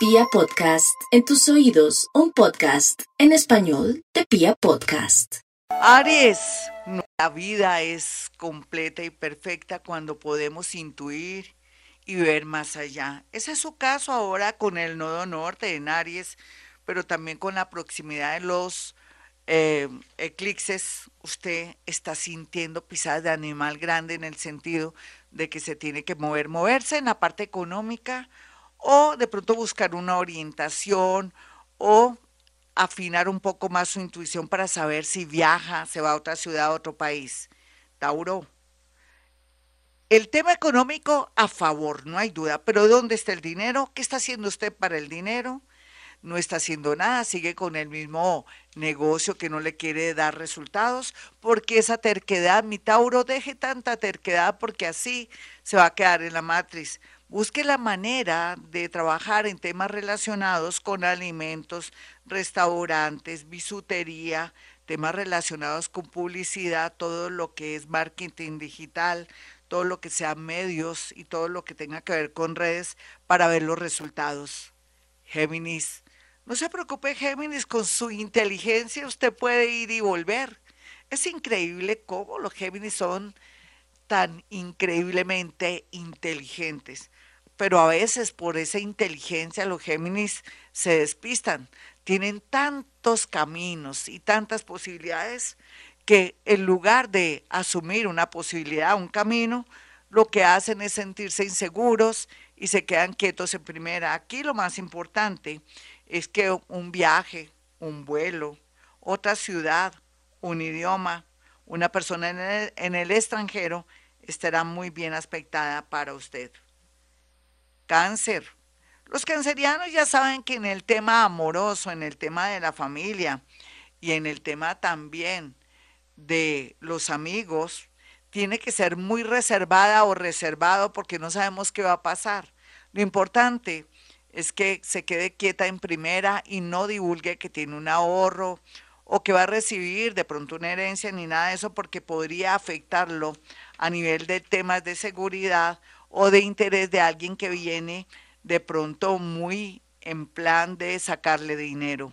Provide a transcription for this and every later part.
Pia Podcast, en tus oídos, un podcast en español de Pia Podcast. Aries, la vida es completa y perfecta cuando podemos intuir y ver más allá. Ese es su caso ahora con el nodo norte en Aries, pero también con la proximidad de los eh, eclipses. Usted está sintiendo pisadas de animal grande en el sentido de que se tiene que mover, moverse en la parte económica o de pronto buscar una orientación o afinar un poco más su intuición para saber si viaja, se va a otra ciudad, a otro país. Tauro. El tema económico a favor, no hay duda, pero ¿dónde está el dinero? ¿Qué está haciendo usted para el dinero? No está haciendo nada, sigue con el mismo negocio que no le quiere dar resultados, porque esa terquedad, mi Tauro, deje tanta terquedad porque así se va a quedar en la matriz. Busque la manera de trabajar en temas relacionados con alimentos, restaurantes, bisutería, temas relacionados con publicidad, todo lo que es marketing digital, todo lo que sea medios y todo lo que tenga que ver con redes para ver los resultados. Géminis, no se preocupe Géminis, con su inteligencia usted puede ir y volver. Es increíble cómo los Géminis son tan increíblemente inteligentes pero a veces por esa inteligencia los Géminis se despistan. Tienen tantos caminos y tantas posibilidades que en lugar de asumir una posibilidad, un camino, lo que hacen es sentirse inseguros y se quedan quietos en primera. Aquí lo más importante es que un viaje, un vuelo, otra ciudad, un idioma, una persona en el, en el extranjero estará muy bien aspectada para usted cáncer. Los cancerianos ya saben que en el tema amoroso, en el tema de la familia y en el tema también de los amigos, tiene que ser muy reservada o reservado porque no sabemos qué va a pasar. Lo importante es que se quede quieta en primera y no divulgue que tiene un ahorro o que va a recibir de pronto una herencia ni nada de eso porque podría afectarlo a nivel de temas de seguridad o de interés de alguien que viene de pronto muy en plan de sacarle dinero.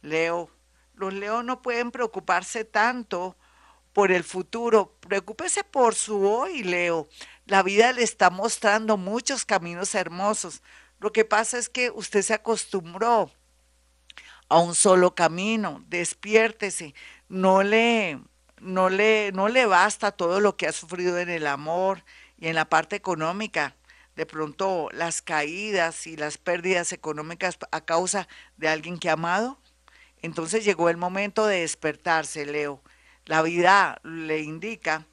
Leo, los leos no pueden preocuparse tanto por el futuro, preocúpese por su hoy, Leo. La vida le está mostrando muchos caminos hermosos. Lo que pasa es que usted se acostumbró a un solo camino. Despiértese. No le, no le, no le basta todo lo que ha sufrido en el amor, y en la parte económica, de pronto las caídas y las pérdidas económicas a causa de alguien que ha amado. Entonces llegó el momento de despertarse, Leo. La vida le indica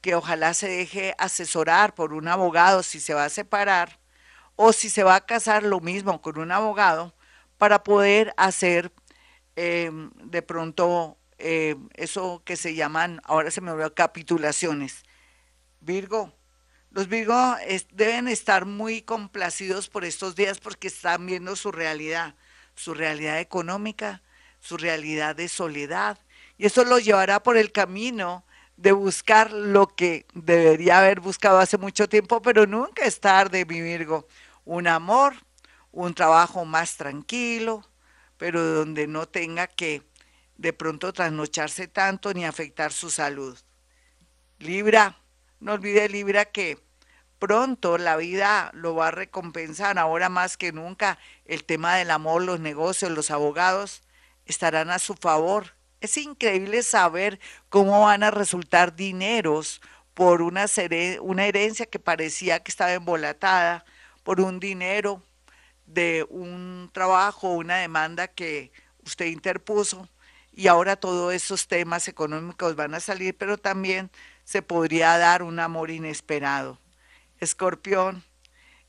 que ojalá se deje asesorar por un abogado si se va a separar o si se va a casar lo mismo con un abogado para poder hacer em, de pronto em, eso que se llaman, ahora se me olvidó, capitulaciones. Virgo, los Virgo deben estar muy complacidos por estos días porque están viendo su realidad, su realidad económica, su realidad de soledad. Y eso los llevará por el camino de buscar lo que debería haber buscado hace mucho tiempo, pero nunca es tarde, mi Virgo. Un amor, un trabajo más tranquilo, pero donde no tenga que de pronto trasnocharse tanto ni afectar su salud. Libra, no olvide Libra que pronto la vida lo va a recompensar, ahora más que nunca el tema del amor, los negocios, los abogados estarán a su favor. Es increíble saber cómo van a resultar dineros por una, herencia que parecía que estaba embolatada, por un dinero de un trabajo, una demanda que usted interpuso y ahora todos esos temas económicos van a salir, pero también se podría dar un amor inesperado. Escorpión,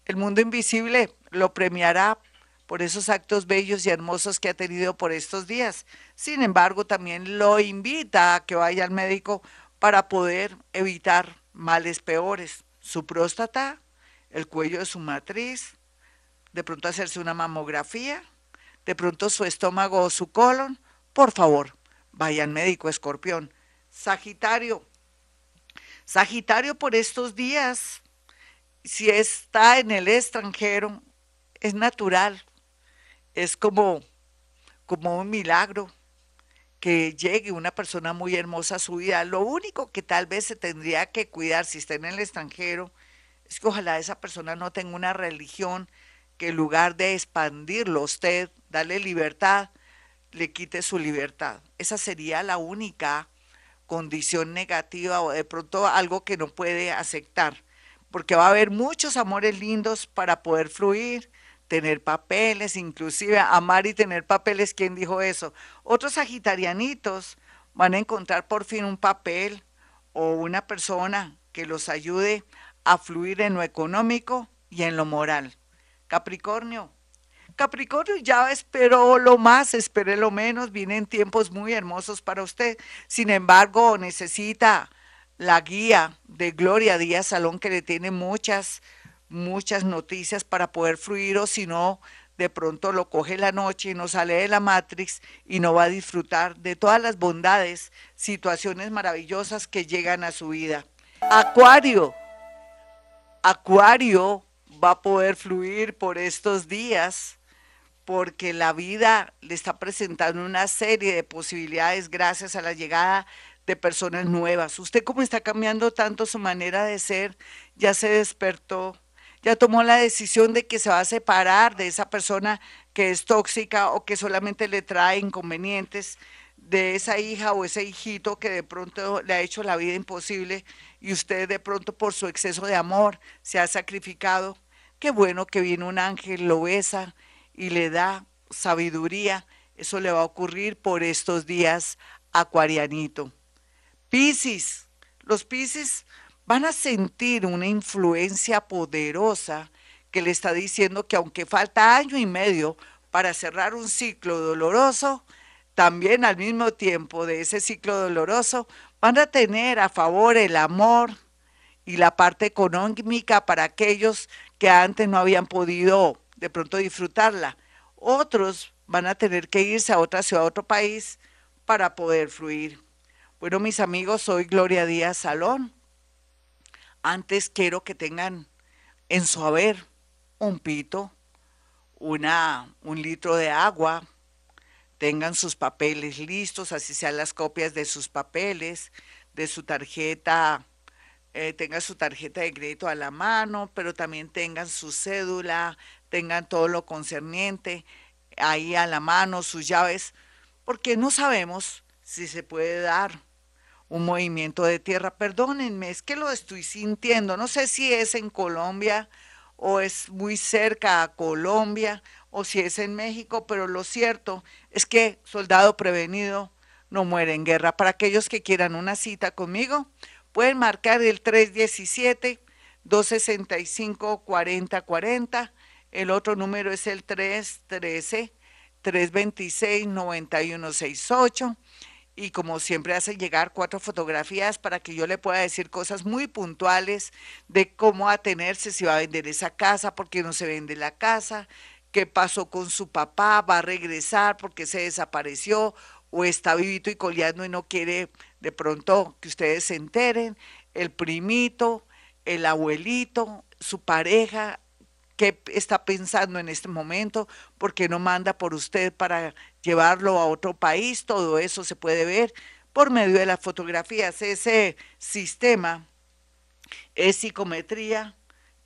el mundo invisible lo premiará por esos actos bellos y hermosos que ha tenido por estos días. Sin embargo, también lo invita a que vaya al médico para poder evitar males peores. Su próstata, el cuello de su matriz, de pronto hacerse una mamografía, de pronto su estómago o su colon. Por favor, vaya al médico, escorpión. Sagitario. Sagitario por estos días si está en el extranjero, es natural es como, como un milagro que llegue una persona muy hermosa a su vida. Lo único que tal vez se tendría que cuidar si está en el extranjero es que ojalá esa persona no tenga una religión que en lugar de expandirlo usted, darle libertad, le quite su libertad. Esa sería la única condición negativa o de pronto algo que no puede aceptar, porque va a haber muchos amores lindos para poder fluir, tener papeles, inclusive amar y tener papeles, ¿quién dijo eso? Otros sagitarianitos van a encontrar por fin un papel o una persona que los ayude a fluir en lo económico y en lo moral. Capricornio, Capricornio ya esperó lo más, espere lo menos, vienen tiempos muy hermosos para usted. Sin embargo, necesita la guía de Gloria Díaz Salón que le tiene muchas, muchas noticias para poder fluir o si no, de pronto lo coge la noche y no sale de la Matrix y no va a disfrutar de todas las bondades, situaciones maravillosas que llegan a su vida. Acuario. Acuario va a poder fluir por estos días porque la vida le está presentando una serie de posibilidades gracias a la llegada de personas nuevas. Usted cómo está cambiando tanto su manera de ser, ya se despertó, ya tomó la decisión de que se va a separar de esa persona que es tóxica o que solamente le trae inconvenientes, de esa hija o ese hijito que de pronto le ha hecho la vida imposible y usted de pronto por su exceso de amor se ha sacrificado. Qué bueno que viene un ángel, lo besa, y le da sabiduría. Eso le va a ocurrir por estos días, Acuarianito. Piscis, los Piscis van a sentir una influencia poderosa que le está diciendo que aunque falta año y medio para cerrar un ciclo doloroso, también al mismo tiempo de ese ciclo doloroso van a tener a favor el amor y la parte económica para aquellos que antes no habían podido de pronto disfrutarla. Otros van a tener que irse a otra ciudad, a otro país, para poder fluir. Bueno, mis amigos, soy Gloria Díaz Salón. Antes quiero que tengan en su haber un pito, una, un litro de agua, tengan sus papeles listos, así sean las copias de sus papeles, de su tarjeta, eh, tengan su tarjeta de crédito a la mano, pero también tengan su cédula, tengan todo lo concerniente ahí a la mano, sus llaves, porque no sabemos si se puede dar un movimiento de tierra. Perdónenme, es que lo estoy sintiendo. No sé si es en Colombia o es muy cerca a Colombia o si es en México, pero lo cierto es que soldado prevenido no muere en guerra. Para aquellos que quieran una cita conmigo, pueden marcar el 317 265 4040 el otro número es el 313-326-9168. Y como siempre hace llegar cuatro fotografías para que yo le pueda decir cosas muy puntuales de cómo atenerse, si va a vender esa casa, por qué no se vende la casa, qué pasó con su papá, va a regresar porque se desapareció o está vivito y coleando y no quiere de pronto que ustedes se enteren, el primito, el abuelito, su pareja, qué está pensando en este momento, por qué no manda por usted para llevarlo a otro país, todo eso se puede ver por medio de las fotografías. Ese sistema es psicometría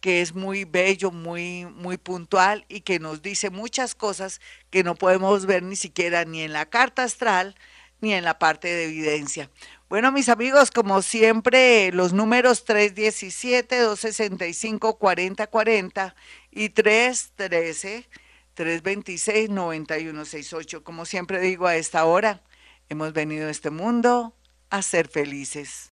que es muy bello, muy, muy puntual y que nos dice muchas cosas que no podemos ver ni siquiera ni en la carta astral ni en la parte de evidencia. Bueno, mis amigos, como siempre, los números 317-265-4040 y 313-326-9168. Como siempre digo a esta hora, hemos venido a este mundo a ser felices.